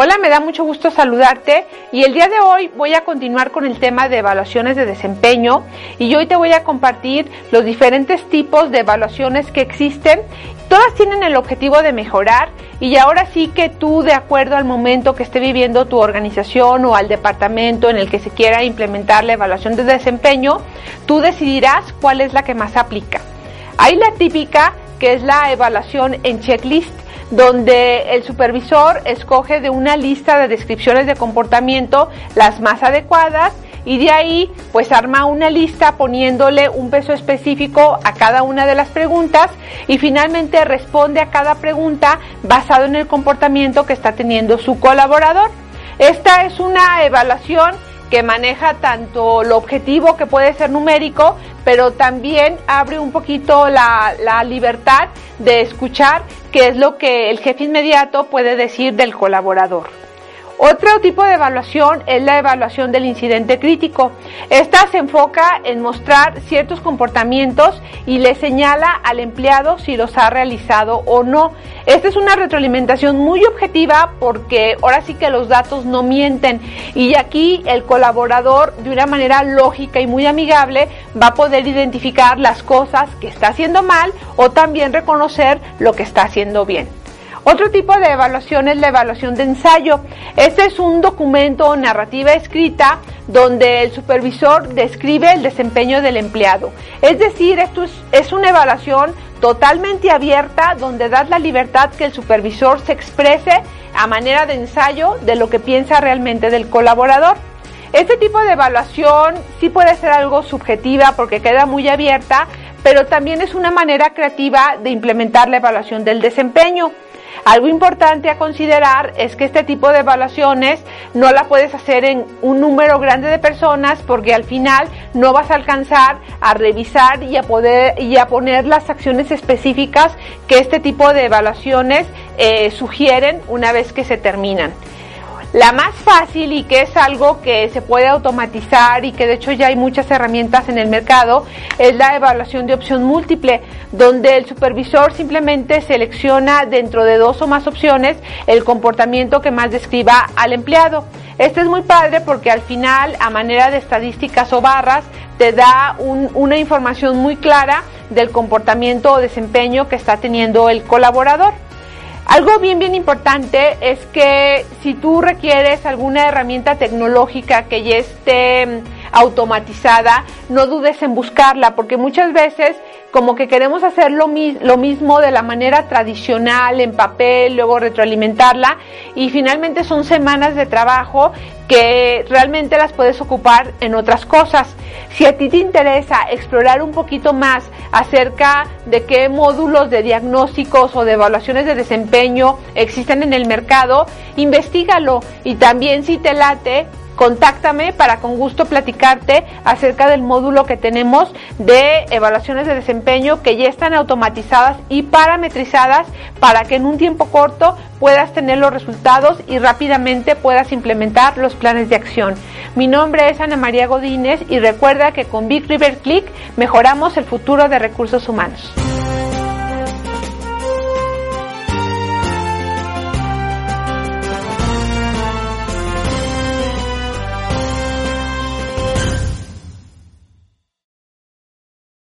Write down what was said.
Hola, me da mucho gusto saludarte y el día de hoy voy a continuar con el tema de evaluaciones de desempeño y hoy te voy a compartir los diferentes tipos de evaluaciones que existen. Todas tienen el objetivo de mejorar y ahora sí que tú, de acuerdo al momento que esté viviendo tu organización o al departamento en el que se quiera implementar la evaluación de desempeño, tú decidirás cuál es la que más aplica. Hay la típica que es la evaluación en checklist donde el supervisor escoge de una lista de descripciones de comportamiento las más adecuadas y de ahí pues arma una lista poniéndole un peso específico a cada una de las preguntas y finalmente responde a cada pregunta basado en el comportamiento que está teniendo su colaborador. Esta es una evaluación que maneja tanto lo objetivo que puede ser numérico, pero también abre un poquito la, la, libertad de escuchar qué es lo que el jefe inmediato puede decir del colaborador. Otro tipo de evaluación es la evaluación del incidente crítico. Esta se enfoca en mostrar ciertos comportamientos y le señala al empleado si los ha realizado o no. Esta es una retroalimentación muy objetiva porque ahora sí que los datos no mienten y aquí el colaborador de una manera lógica y muy amigable va a poder identificar las cosas que está haciendo mal o también reconocer lo que está haciendo bien. Otro tipo de evaluación es la evaluación de ensayo. Este es un documento o narrativa escrita donde el supervisor describe el desempeño del empleado. Es decir, esto es, una evaluación totalmente abierta donde das la libertad que el supervisor se exprese a manera de ensayo de lo que piensa realmente del colaborador. Este tipo de evaluación sí puede ser algo subjetiva porque queda muy abierta, pero también es una manera creativa de implementar la evaluación del desempeño. Algo importante a considerar es que este tipo de evaluaciones no la puedes hacer en un número grande de personas porque al final no vas a alcanzar a revisar y a poder y a poner las acciones específicas que este tipo de evaluaciones eh, sugieren una vez que se terminan. La más fácil y que es algo que se puede automatizar y que de hecho ya hay muchas herramientas en el mercado es la evaluación de opción múltiple, donde el supervisor simplemente selecciona dentro de dos o más opciones el comportamiento que más describa al empleado. Este es muy padre porque al final, a manera de estadísticas o barras, te da una información muy clara del comportamiento o desempeño que está teniendo el colaborador. Algo bien, bien importante es que si tú requieres alguna herramienta tecnológica que ya esté mm, automatizada, no dudes en buscarla, porque muchas veces como que queremos hacer lo, mismo de la manera tradicional, en papel, luego retroalimentarla, y finalmente son semanas de trabajo que realmente las puedes ocupar en otras cosas. Si a ti te interesa explorar un poquito más acerca de qué módulos de diagnósticos o de evaluaciones de desempeño existen en el mercado, investigalo y también si te late, contáctame para con gusto platicarte acerca del módulo que tenemos de evaluaciones de desempeño que ya están automatizadas y parametrizadas para que en un tiempo corto puedas tener los resultados y rápidamente puedas implementar los planes de acción. Mi nombre es Ana María Godínez y recuerda que con Big River Click mejoramos el futuro de recursos humanos.